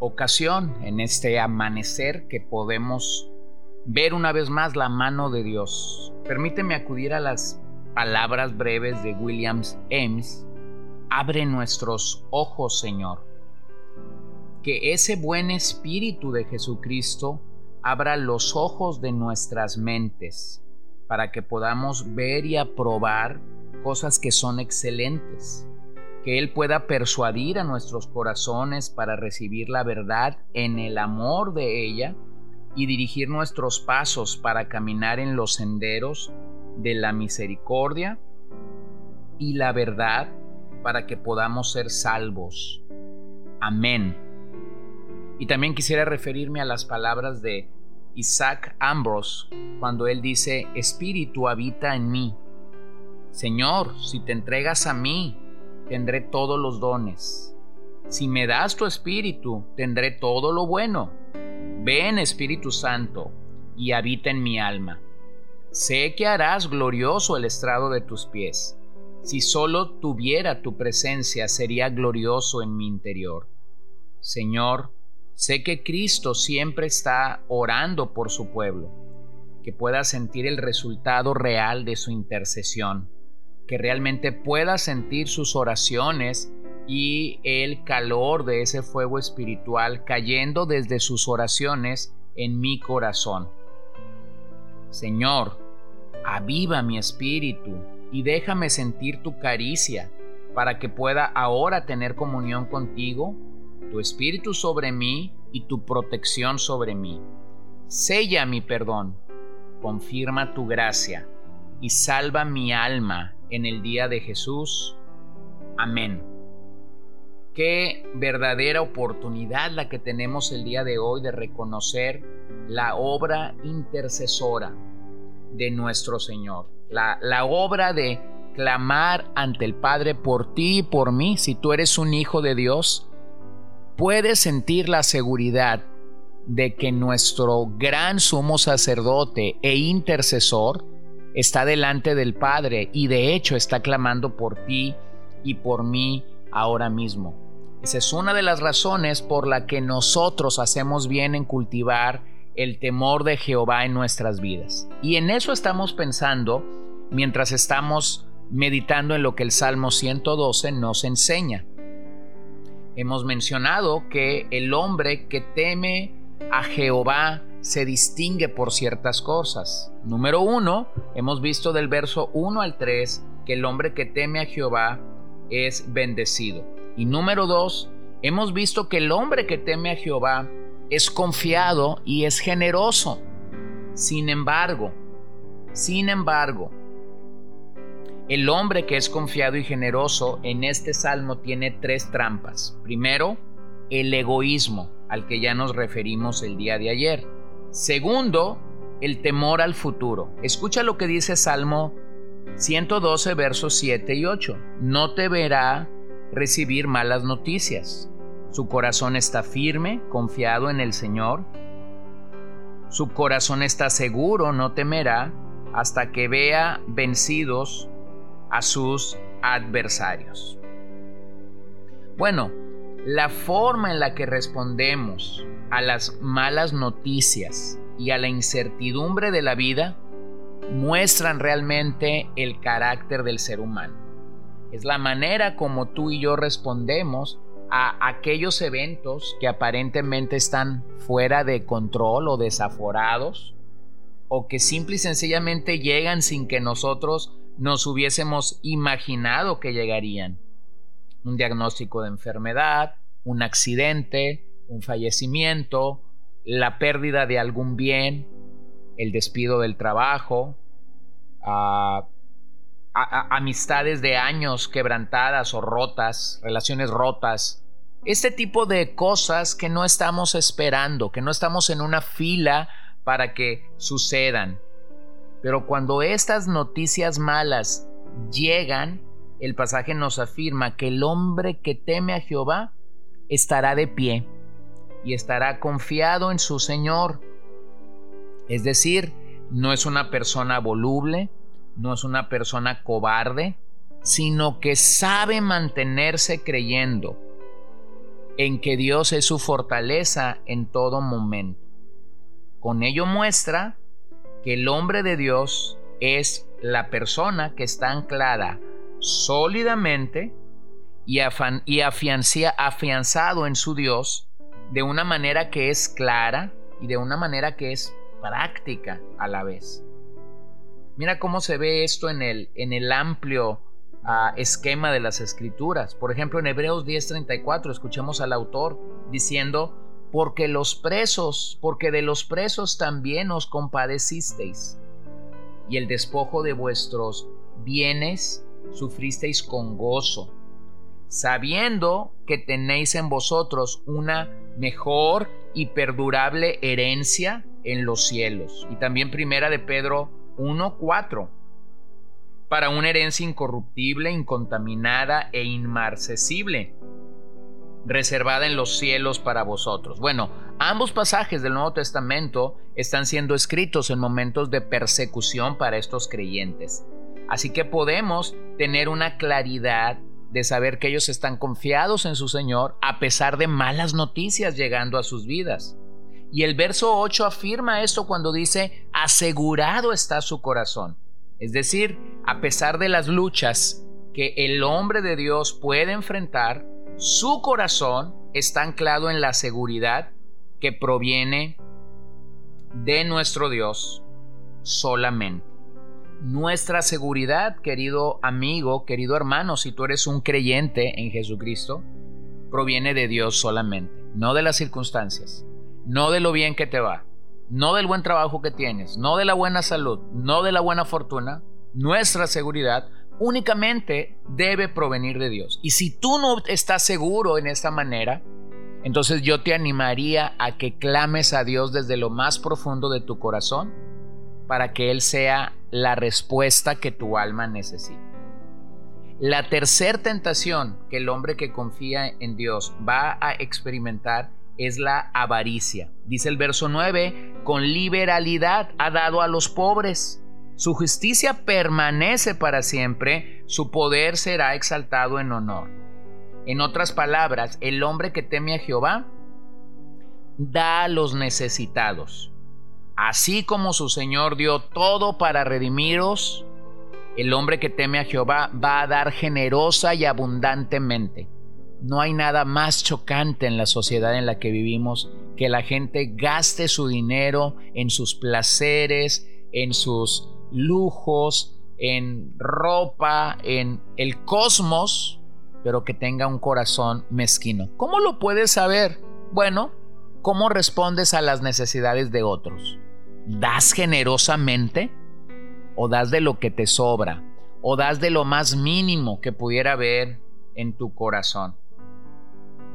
ocasión, en este amanecer que podemos ver una vez más la mano de Dios. Permíteme acudir a las palabras breves de Williams Ames. Abre nuestros ojos, Señor. Que ese buen espíritu de Jesucristo abra los ojos de nuestras mentes para que podamos ver y aprobar cosas que son excelentes que Él pueda persuadir a nuestros corazones para recibir la verdad en el amor de ella y dirigir nuestros pasos para caminar en los senderos de la misericordia y la verdad para que podamos ser salvos. Amén. Y también quisiera referirme a las palabras de Isaac Ambrose cuando él dice, Espíritu habita en mí. Señor, si te entregas a mí, tendré todos los dones. Si me das tu espíritu, tendré todo lo bueno. Ven Espíritu Santo y habita en mi alma. Sé que harás glorioso el estrado de tus pies. Si solo tuviera tu presencia, sería glorioso en mi interior. Señor, sé que Cristo siempre está orando por su pueblo, que pueda sentir el resultado real de su intercesión que realmente pueda sentir sus oraciones y el calor de ese fuego espiritual cayendo desde sus oraciones en mi corazón. Señor, aviva mi espíritu y déjame sentir tu caricia para que pueda ahora tener comunión contigo, tu espíritu sobre mí y tu protección sobre mí. Sella mi perdón, confirma tu gracia y salva mi alma en el día de Jesús. Amén. Qué verdadera oportunidad la que tenemos el día de hoy de reconocer la obra intercesora de nuestro Señor. La, la obra de clamar ante el Padre por ti y por mí. Si tú eres un hijo de Dios, puedes sentir la seguridad de que nuestro gran sumo sacerdote e intercesor está delante del Padre y de hecho está clamando por ti y por mí ahora mismo. Esa es una de las razones por la que nosotros hacemos bien en cultivar el temor de Jehová en nuestras vidas. Y en eso estamos pensando mientras estamos meditando en lo que el Salmo 112 nos enseña. Hemos mencionado que el hombre que teme a Jehová se distingue por ciertas cosas. Número uno, hemos visto del verso 1 al 3 que el hombre que teme a Jehová es bendecido. Y número dos, hemos visto que el hombre que teme a Jehová es confiado y es generoso. Sin embargo, sin embargo, el hombre que es confiado y generoso en este salmo tiene tres trampas. Primero, el egoísmo, al que ya nos referimos el día de ayer. Segundo, el temor al futuro. Escucha lo que dice Salmo 112, versos 7 y 8. No te verá recibir malas noticias. Su corazón está firme, confiado en el Señor. Su corazón está seguro, no temerá hasta que vea vencidos a sus adversarios. Bueno, la forma en la que respondemos a las malas noticias y a la incertidumbre de la vida muestran realmente el carácter del ser humano. Es la manera como tú y yo respondemos a aquellos eventos que aparentemente están fuera de control o desaforados o que simple y sencillamente llegan sin que nosotros nos hubiésemos imaginado que llegarían. Un diagnóstico de enfermedad, un accidente, un fallecimiento, la pérdida de algún bien, el despido del trabajo, amistades de años quebrantadas o rotas, relaciones rotas, Este tipo de cosas que no estamos esperando, que no estamos en una fila para que sucedan. Pero cuando estas noticias malas llegan, el pasaje nos afirma que el hombre que teme a Jehová estará de pie y estará confiado en su Señor. Es decir, no es una persona voluble, no es una persona cobarde, sino que sabe mantenerse creyendo en que Dios es su fortaleza en todo momento. Con ello muestra que el hombre de Dios es la persona que está anclada sólidamente y, y afianzado en su Dios de una manera que es clara y de una manera que es práctica a la vez. Mira cómo se ve esto en el, en el amplio ah, esquema de las escrituras. Por ejemplo, en Hebreos 10:34 escuchemos al autor diciendo, porque los presos, porque de los presos también os compadecisteis, y el despojo de vuestros bienes sufristeis con gozo, sabiendo que tenéis en vosotros una mejor y perdurable herencia en los cielos. Y también primera de Pedro 1.4, para una herencia incorruptible, incontaminada e inmarcesible, reservada en los cielos para vosotros. Bueno, ambos pasajes del Nuevo Testamento están siendo escritos en momentos de persecución para estos creyentes. Así que podemos tener una claridad de saber que ellos están confiados en su Señor a pesar de malas noticias llegando a sus vidas. Y el verso 8 afirma esto cuando dice, asegurado está su corazón. Es decir, a pesar de las luchas que el hombre de Dios puede enfrentar, su corazón está anclado en la seguridad que proviene de nuestro Dios solamente. Nuestra seguridad, querido amigo, querido hermano, si tú eres un creyente en Jesucristo, proviene de Dios solamente, no de las circunstancias, no de lo bien que te va, no del buen trabajo que tienes, no de la buena salud, no de la buena fortuna. Nuestra seguridad únicamente debe provenir de Dios. Y si tú no estás seguro en esta manera, entonces yo te animaría a que clames a Dios desde lo más profundo de tu corazón para que Él sea la respuesta que tu alma necesita. La tercera tentación que el hombre que confía en Dios va a experimentar es la avaricia. Dice el verso 9, con liberalidad ha dado a los pobres su justicia permanece para siempre, su poder será exaltado en honor. En otras palabras, el hombre que teme a Jehová da a los necesitados. Así como su Señor dio todo para redimiros, el hombre que teme a Jehová va a dar generosa y abundantemente. No hay nada más chocante en la sociedad en la que vivimos que la gente gaste su dinero en sus placeres, en sus lujos, en ropa, en el cosmos, pero que tenga un corazón mezquino. ¿Cómo lo puedes saber? Bueno, ¿cómo respondes a las necesidades de otros? ¿Das generosamente? ¿O das de lo que te sobra? ¿O das de lo más mínimo que pudiera haber en tu corazón?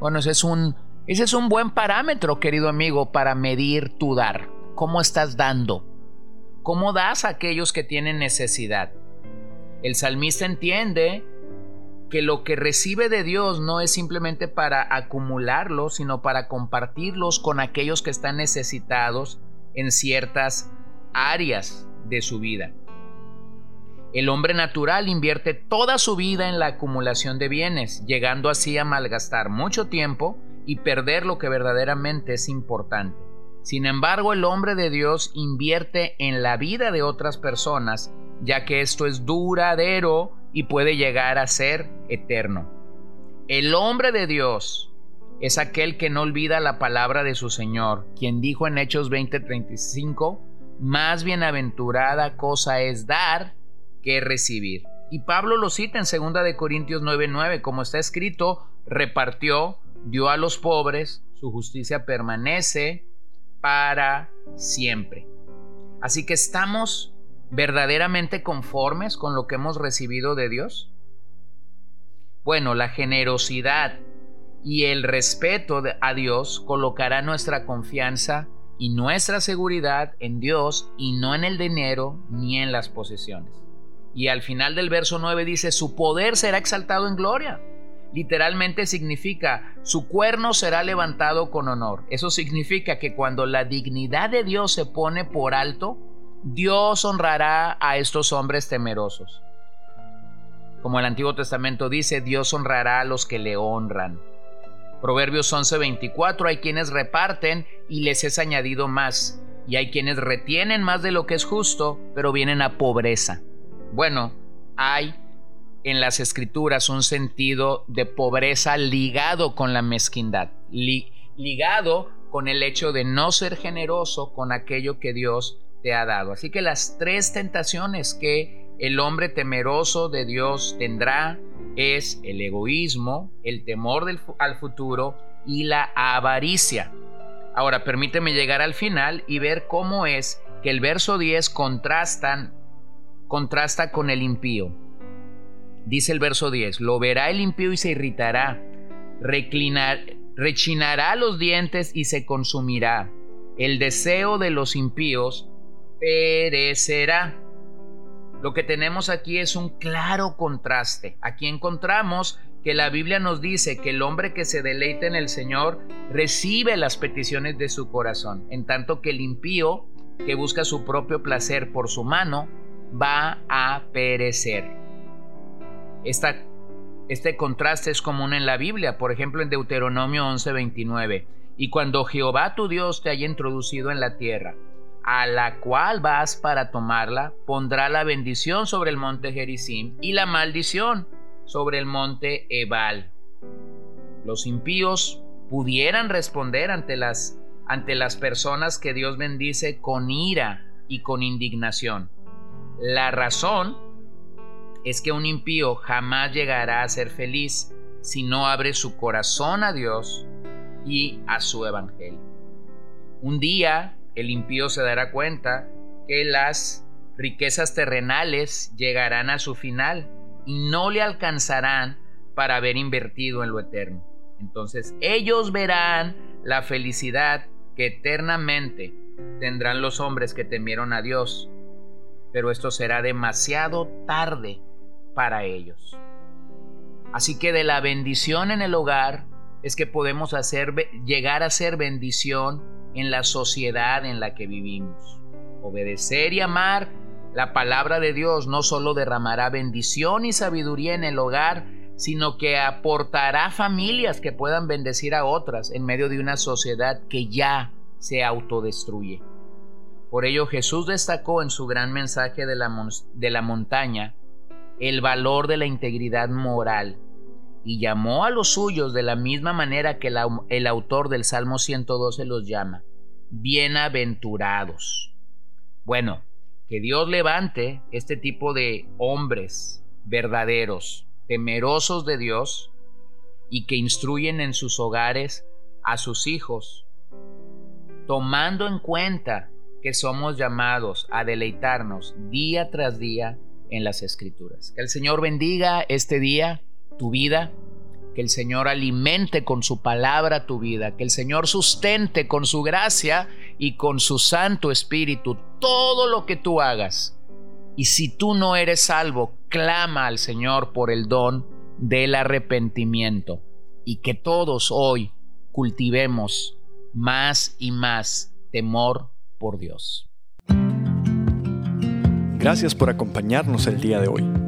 Bueno, ese es un, ese es un buen parámetro, querido amigo, para medir tu dar. ¿Cómo estás dando? ¿Cómo das a aquellos que tienen necesidad? El salmista entiende que lo que recibe de Dios no es simplemente para acumularlos, sino para compartirlos con aquellos que están necesitados en ciertas áreas de su vida. El hombre natural invierte toda su vida en la acumulación de bienes, llegando así a malgastar mucho tiempo y perder lo que verdaderamente es importante. Sin embargo, el hombre de Dios invierte en la vida de otras personas, ya que esto es duradero y puede llegar a ser eterno. El hombre de Dios es aquel que no olvida la palabra de su Señor, quien dijo en Hechos 20:35, más bienaventurada cosa es dar que recibir. Y Pablo lo cita en 2 de Corintios 9:9, como está escrito, repartió, dio a los pobres, su justicia permanece, para siempre. Así que estamos verdaderamente conformes con lo que hemos recibido de Dios. Bueno, la generosidad y el respeto a Dios colocará nuestra confianza y nuestra seguridad en Dios y no en el dinero ni en las posesiones. Y al final del verso 9 dice, su poder será exaltado en gloria. Literalmente significa, su cuerno será levantado con honor. Eso significa que cuando la dignidad de Dios se pone por alto, Dios honrará a estos hombres temerosos. Como el Antiguo Testamento dice, Dios honrará a los que le honran. Proverbios 11:24, hay quienes reparten y les es añadido más, y hay quienes retienen más de lo que es justo, pero vienen a pobreza. Bueno, hay en las escrituras un sentido de pobreza ligado con la mezquindad, ligado con el hecho de no ser generoso con aquello que Dios te ha dado. Así que las tres tentaciones que el hombre temeroso de Dios tendrá es el egoísmo, el temor al futuro y la avaricia. Ahora permíteme llegar al final y ver cómo es que el verso 10 contrastan, contrasta con el impío. Dice el verso 10, lo verá el impío y se irritará, rechinará los dientes y se consumirá. El deseo de los impíos perecerá. Lo que tenemos aquí es un claro contraste. Aquí encontramos que la Biblia nos dice que el hombre que se deleita en el Señor recibe las peticiones de su corazón, en tanto que el impío que busca su propio placer por su mano va a perecer. este contraste es común en la Biblia, por ejemplo en Deuteronomio 11:29. Y cuando Jehová tu Dios te haya introducido en la tierra, a la cual vas para tomarla, pondrá la bendición sobre el monte Gerizim y la maldición sobre el monte Ebal. Los impíos pudieran responder ante las, ante las personas que Dios bendice con ira y con indignación. La razón es que un impío jamás llegará a ser feliz si no abre su corazón a Dios y a su evangelio. Un día el impío se dará cuenta que las riquezas terrenales llegarán a su final y no le alcanzarán para haber invertido en lo eterno. Entonces ellos verán la felicidad que eternamente tendrán los hombres que temieron a Dios, pero esto será demasiado tarde para ellos. Así que de la bendición en el hogar es que podemos hacer llegar a ser bendición en la sociedad en la que vivimos. Obedecer y amar la palabra de Dios no solo derramará bendición y sabiduría en el hogar, sino que aportará familias que puedan bendecir a otras en medio de una sociedad que ya se autodestruye. Por ello Jesús destacó en su gran mensaje de la, de la montaña el valor de la integridad moral y llamó a los suyos de la misma manera que el autor del Salmo 112 los llama, bienaventurados. Bueno, que Dios levante este tipo de hombres verdaderos, temerosos de Dios y que instruyen en sus hogares a sus hijos, tomando en cuenta que somos llamados a deleitarnos día tras día en las escrituras. Que el Señor bendiga este día tu vida, que el Señor alimente con su palabra tu vida, que el Señor sustente con su gracia y con su Santo Espíritu todo lo que tú hagas. Y si tú no eres salvo, clama al Señor por el don del arrepentimiento y que todos hoy cultivemos más y más temor por Dios. Gracias por acompañarnos el día de hoy.